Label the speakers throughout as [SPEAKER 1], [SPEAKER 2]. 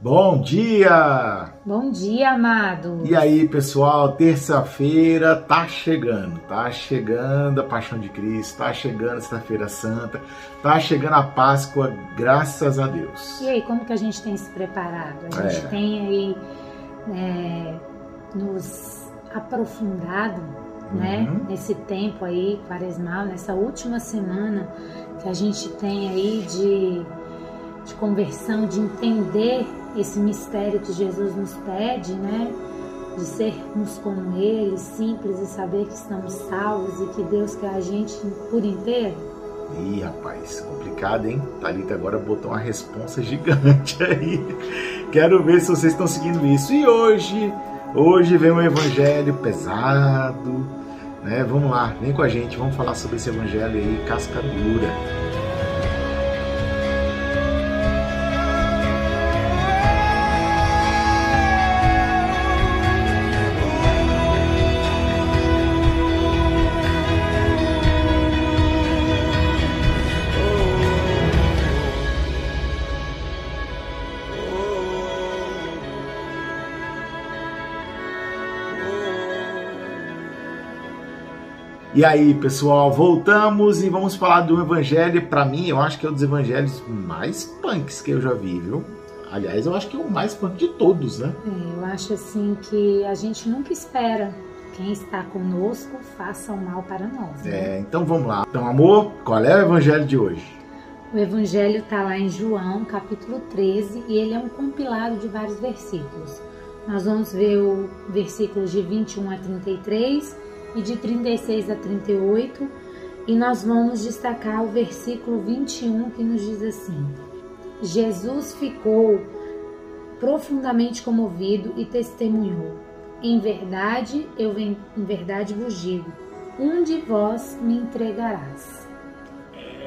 [SPEAKER 1] Bom dia!
[SPEAKER 2] Bom dia, amado!
[SPEAKER 1] E aí, pessoal, terça-feira tá chegando, tá chegando a Paixão de Cristo, tá chegando a Sexta-feira Santa, tá chegando a Páscoa, graças a Deus.
[SPEAKER 2] E aí, como que a gente tem se preparado? A gente é. tem aí é, nos aprofundado, né, uhum. nesse tempo aí quaresmal, nessa última semana que a gente tem aí de, de conversão, de entender esse mistério que Jesus nos pede, né? De sermos como Ele, simples e saber que estamos salvos e que Deus quer a gente por inteiro?
[SPEAKER 1] Ih, rapaz, complicado, hein? Thalita agora botou uma responsa gigante aí. Quero ver se vocês estão seguindo isso. E hoje, hoje vem um evangelho pesado, né? Vamos lá, vem com a gente, vamos falar sobre esse evangelho aí, casca dura. E aí, pessoal, voltamos e vamos falar do evangelho. Para mim, eu acho que é um dos evangelhos mais punks que eu já vi, viu? Aliás, eu acho que é o mais punk de todos, né?
[SPEAKER 2] É, eu acho assim que a gente nunca espera quem está conosco faça o mal para nós.
[SPEAKER 1] Né? É, então vamos lá. Então, amor, qual é o evangelho de hoje?
[SPEAKER 2] O evangelho está lá em João, capítulo 13, e ele é um compilado de vários versículos. Nós vamos ver o versículos de 21 a 33 e de 36 a 38, e nós vamos destacar o versículo 21 que nos diz assim: Jesus ficou profundamente comovido e testemunhou: Em verdade, eu em verdade vos digo, um de vós me entregarás.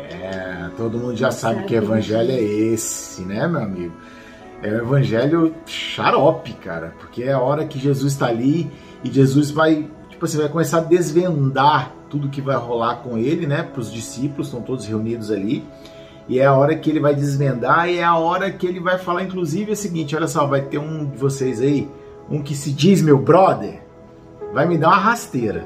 [SPEAKER 1] É, todo mundo já sabe que evangelho é esse, né, meu amigo? É o evangelho xarope, cara, porque é a hora que Jesus está ali e Jesus vai tipo assim, vai começar a desvendar tudo que vai rolar com ele, né? Para os discípulos, estão todos reunidos ali. E é a hora que ele vai desvendar e é a hora que ele vai falar, inclusive, é o seguinte: olha só, vai ter um de vocês aí, um que se diz meu brother, vai me dar uma rasteira.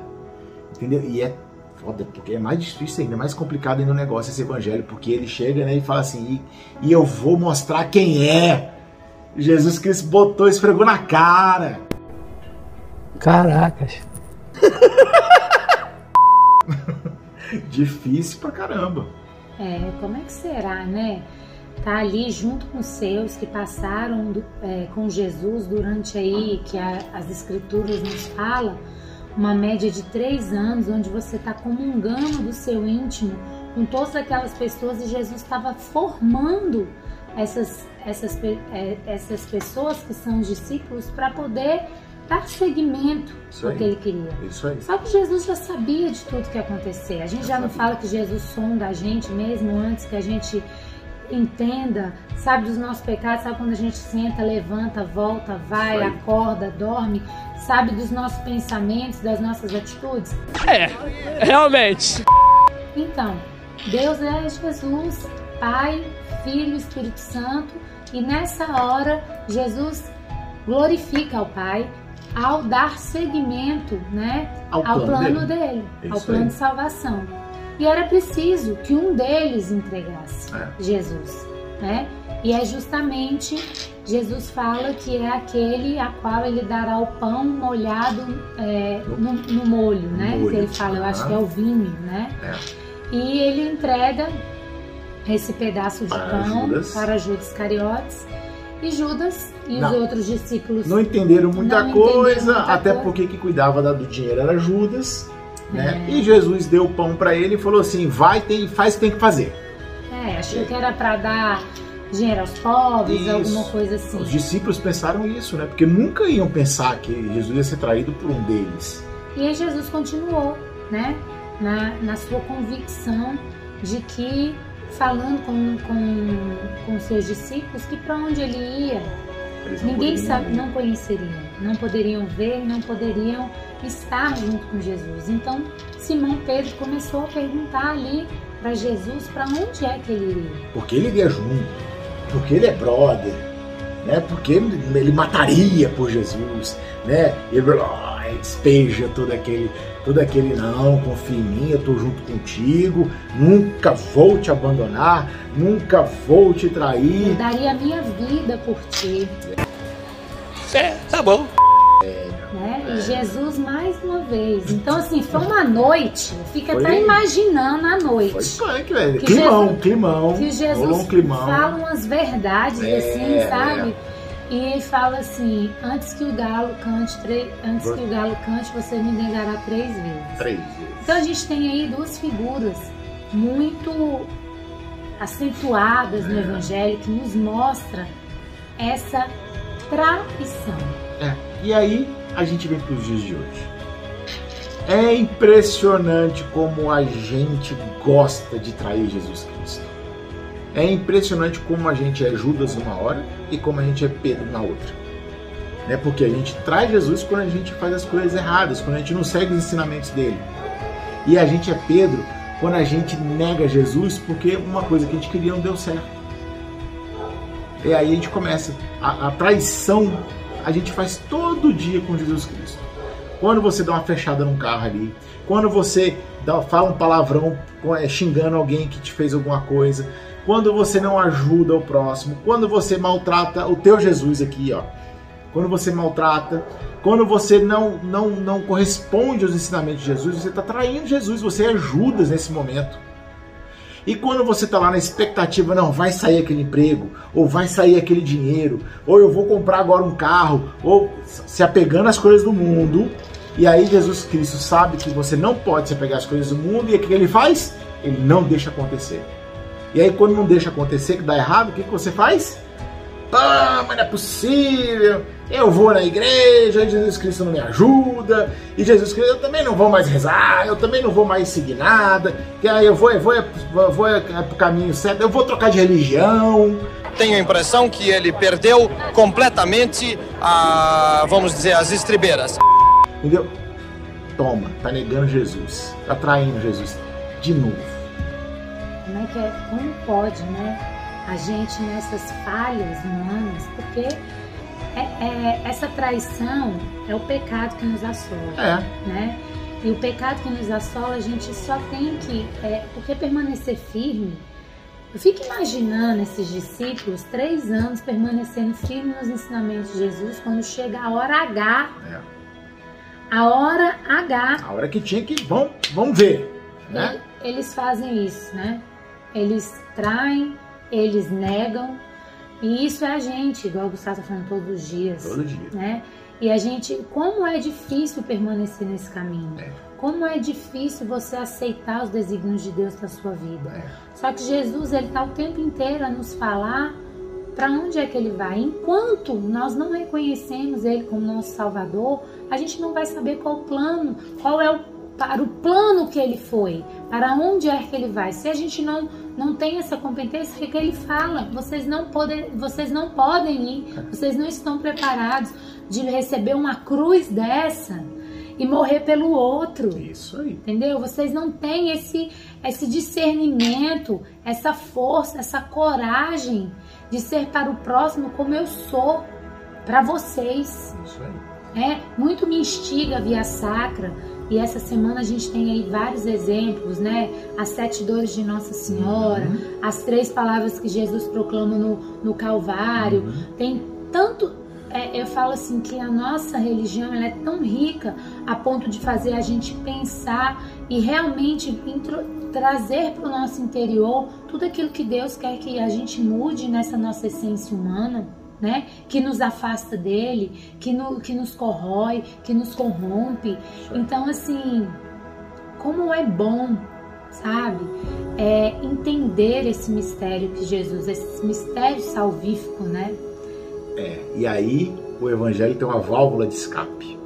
[SPEAKER 1] Entendeu? E é foda, porque é mais difícil ainda, mais complicado ainda o negócio esse evangelho, porque ele chega né, e fala assim: e, e eu vou mostrar quem é. Jesus Cristo botou, esfregou na cara.
[SPEAKER 3] Caracas.
[SPEAKER 1] Difícil pra caramba.
[SPEAKER 2] É, como é que será, né? Tá ali junto com os seus que passaram do, é, com Jesus durante aí, que a, as escrituras nos falam, uma média de três anos, onde você está comungando do seu íntimo com todas aquelas pessoas e Jesus estava formando essas, essas, é, essas pessoas que são discípulos para poder dar seguimento ao que ele queria.
[SPEAKER 1] Isso aí.
[SPEAKER 2] Só que Jesus já sabia de tudo que ia acontecer. A gente já, já não fala que Jesus sonda a gente mesmo antes que a gente entenda, sabe dos nossos pecados, sabe quando a gente senta, levanta, volta, vai, acorda, dorme, sabe dos nossos pensamentos, das nossas atitudes?
[SPEAKER 3] É, realmente.
[SPEAKER 2] Então, Deus é Jesus, Pai, Filho, Espírito Santo, e nessa hora Jesus glorifica ao Pai, ao dar seguimento né, ao, ao plano, dele, dele ao plano aí. de salvação. E era preciso que um deles entregasse é. Jesus. Né? E é justamente Jesus fala que é aquele a qual ele dará o pão molhado é, no, no, molho, né? Molho. Ele fala, eu acho que é o vinho, né? É. E ele entrega esse pedaço de para pão Judas. para Judas Cariotes e Judas e não. os outros discípulos
[SPEAKER 1] não entenderam muita não coisa, entenderam muita até coisa. porque que cuidava do dinheiro era Judas, né? É. E Jesus deu o pão para ele e falou assim: "Vai, tem, faz o que tem que fazer".
[SPEAKER 2] É, achou que era para dar dinheiro aos pobres, isso. alguma coisa assim.
[SPEAKER 1] Os discípulos pensaram isso, né? Porque nunca iam pensar que Jesus ia ser traído por um deles.
[SPEAKER 2] E aí Jesus continuou, né? Na, na sua convicção de que falando com, com, com seus discípulos que para onde ele ia, ninguém sabe, não conheceriam, não poderiam ver, não poderiam estar junto com Jesus. Então Simão Pedro começou a perguntar ali para Jesus para onde é que ele iria.
[SPEAKER 1] Porque ele iria junto, porque ele é brother, né? Porque ele mataria por Jesus, né? Ele despeja todo aquele, todo aquele não, confia em mim, eu tô junto contigo, nunca vou te abandonar, nunca vou te trair.
[SPEAKER 2] Eu daria a minha vida por ti.
[SPEAKER 3] É, tá bom.
[SPEAKER 2] Né? E Jesus mais uma vez. Então, assim, foi uma noite. Fica
[SPEAKER 1] Foi-
[SPEAKER 2] até imaginando a noite.
[SPEAKER 1] Foi punk, velho.
[SPEAKER 2] Que
[SPEAKER 1] Climão,
[SPEAKER 2] Jesus-
[SPEAKER 1] climão.
[SPEAKER 2] que Jesus
[SPEAKER 1] um climão.
[SPEAKER 2] fala umas verdades
[SPEAKER 1] É,
[SPEAKER 2] assim, sabe? E ele fala assim, antes que o galo cante, tre- antes que o galo cante, você me negará três vezes.
[SPEAKER 1] Três vezes.
[SPEAKER 2] Então a gente tem aí duas figuras muito acentuadas no
[SPEAKER 1] É.
[SPEAKER 2] Evangelho que nos mostra essa traição.
[SPEAKER 1] É. E aí a gente vem para os dias de hoje. É impressionante como a gente gosta de trair Jesus Cristo. É impressionante como a gente é Judas numa hora e como a gente é Pedro na outra. Né? Porque a gente trai Jesus quando a gente faz as coisas erradas, quando a gente não segue os ensinamentos dele. E a gente é Pedro quando a gente nega Jesus porque uma coisa que a gente queria não deu certo. E aí a gente começa. A, a traição a gente faz todo dia com Jesus Cristo. Quando você dá uma fechada num carro ali, quando você dá, fala um palavrão é, xingando alguém que te fez alguma coisa, quando você não ajuda o próximo, quando você maltrata o teu Jesus aqui, ó. Quando você maltrata, quando você não, não, não corresponde aos ensinamentos de Jesus, você está traindo Jesus, você é Judas nesse momento. E quando você está lá na expectativa, não, vai sair aquele emprego, ou vai sair aquele dinheiro, ou eu vou comprar agora um carro, ou se apegando às coisas do mundo, e aí Jesus Cristo sabe que você não pode se apegar às coisas do mundo, e o que ele faz? Ele não deixa acontecer. E aí quando não deixa acontecer, que dá errado, o que, que você faz? Ah, mas não é possível, eu vou na igreja, e Jesus Cristo não me ajuda, e Jesus Cristo eu também não vou mais rezar, eu também não vou mais seguir nada, que aí eu vou, eu vou, eu vou, é pro caminho certo, eu vou trocar de religião.
[SPEAKER 4] Tenho a impressão que ele perdeu completamente, a, vamos dizer, as estribeiras.
[SPEAKER 1] Entendeu? Toma, tá negando Jesus, tá traindo Jesus de novo.
[SPEAKER 2] Como que é? Como pode, né? A gente nessas falhas humanas, porque é, é- essa traição é o pecado que nos assola,
[SPEAKER 1] É,
[SPEAKER 2] né? E o pecado que nos assola, a gente só tem que, é, porque permanecer firme. Eu fico imaginando esses discípulos, três anos, permanecendo firmes nos ensinamentos de Jesus, quando chega a hora H,
[SPEAKER 1] é.
[SPEAKER 2] a hora H,
[SPEAKER 1] A hora que tinha que. Vamos, vamos ver. Né?
[SPEAKER 2] Eles fazem isso, né? Eles traem, eles negam. E isso é a gente, igual o Gustavo tá falando todos os dias.
[SPEAKER 1] Todo dia.
[SPEAKER 2] Né? E a gente, como é difícil permanecer nesse caminho.
[SPEAKER 1] É.
[SPEAKER 2] Como é difícil você aceitar os desígnios de Deus na sua vida.
[SPEAKER 1] É.
[SPEAKER 2] Só que Jesus, ele tá o tempo inteiro a nos falar para onde é que ele vai. Enquanto nós não reconhecemos ele como nosso Salvador, a gente não vai saber qual o plano, qual é o para o plano que ele foi, para onde é que ele vai. Se a gente não não tem essa competência, o que, que ele fala? Vocês não podem, vocês não podem ir, vocês não estão preparados de receber uma cruz dessa e morrer pelo outro.
[SPEAKER 1] Isso aí.
[SPEAKER 2] Entendeu? Vocês não têm esse, esse discernimento, essa força, essa coragem de ser para o próximo como eu sou para vocês.
[SPEAKER 1] Isso aí.
[SPEAKER 2] É, muito me instiga a via sacra. E essa semana a gente tem aí vários exemplos, né? As sete dores de Nossa Senhora, as três palavras que Jesus proclama no, no Calvário. Tem tanto. é, eu falo assim que a nossa religião ela é tão rica a ponto de fazer a gente pensar e realmente intro- trazer para o nosso interior tudo aquilo que Deus quer que a gente mude nessa nossa essência humana né? Que nos afasta dele, que, no, que nos corrói, que nos corrompe. Então, assim, como é bom, sabe? É, entender esse mistério que Jesus, esse mistério salvífico, né?
[SPEAKER 1] É, e aí o evangelho tem uma válvula de escape.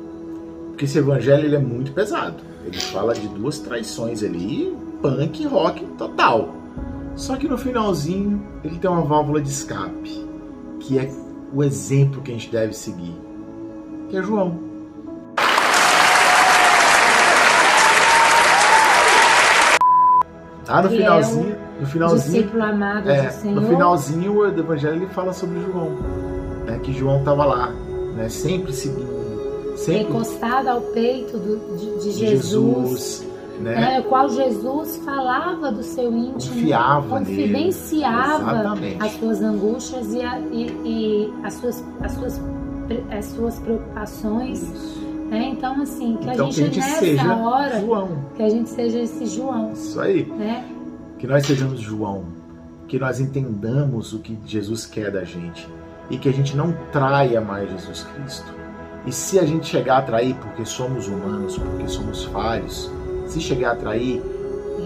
[SPEAKER 1] Porque esse evangelho ele é muito pesado. Ele fala de duas traições ali, punk rock total. Só que no finalzinho ele tem uma válvula de escape, que é o exemplo que a gente deve seguir, que é João. Ah, no
[SPEAKER 2] é
[SPEAKER 1] finalzinho, no finalzinho,
[SPEAKER 2] amado
[SPEAKER 1] é, no finalzinho o evangelho ele fala sobre João. né, que João estava lá, né, sempre seguindo, sempre
[SPEAKER 2] Encostado ao peito do- de, de Jesus,
[SPEAKER 1] Jesus, né,
[SPEAKER 2] né, o qual Jesus falava do seu íntimo,
[SPEAKER 1] confiava
[SPEAKER 2] confidenciava as suas angústias e, a- e- e as, suas, as, suas, as suas preocupações.
[SPEAKER 1] Isso.
[SPEAKER 2] né? Então, assim, que
[SPEAKER 1] Então
[SPEAKER 2] a
[SPEAKER 1] que
[SPEAKER 2] gente,
[SPEAKER 1] a gente
[SPEAKER 2] nessa
[SPEAKER 1] seja
[SPEAKER 2] hora,
[SPEAKER 1] João.
[SPEAKER 2] que a gente seja esse João,
[SPEAKER 1] Isso aí.
[SPEAKER 2] né?
[SPEAKER 1] Que nós sejamos João, que nós entendamos o que Jesus quer da gente e que a gente não traia mais Jesus Cristo. E se a gente chegar a trair porque somos humanos, porque somos falhos, se chegar a trair,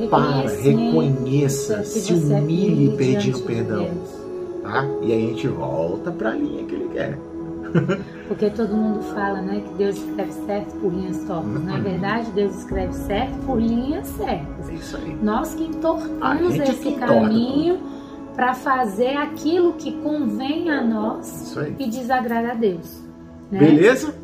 [SPEAKER 1] para, reconheça,
[SPEAKER 2] que
[SPEAKER 1] se
[SPEAKER 2] é
[SPEAKER 1] humilhe pedindo perdão, tá? E aí a gente volta para a linha que ele quer.
[SPEAKER 2] Porque todo mundo fala, né, que Deus escreve certo por linhas tortas. Na
[SPEAKER 1] Uhum.
[SPEAKER 2] verdade, Deus escreve certo por linhas certas.
[SPEAKER 1] É isso aí.
[SPEAKER 2] Nós que entortamos esse
[SPEAKER 1] que
[SPEAKER 2] caminho para fazer aquilo que convém a nós e desagrada a Deus. Né?
[SPEAKER 1] Beleza?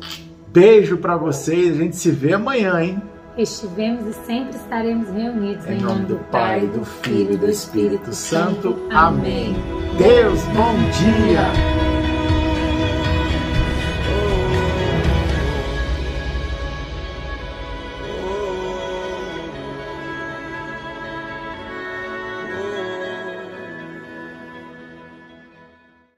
[SPEAKER 1] Beijo para vocês. A gente se vê amanhã, hein?
[SPEAKER 2] Estivemos e sempre estaremos reunidos
[SPEAKER 1] Em nome do Pai, do Filho e do Espírito Santo. Amém.
[SPEAKER 2] Amém.
[SPEAKER 1] Deus, bom dia!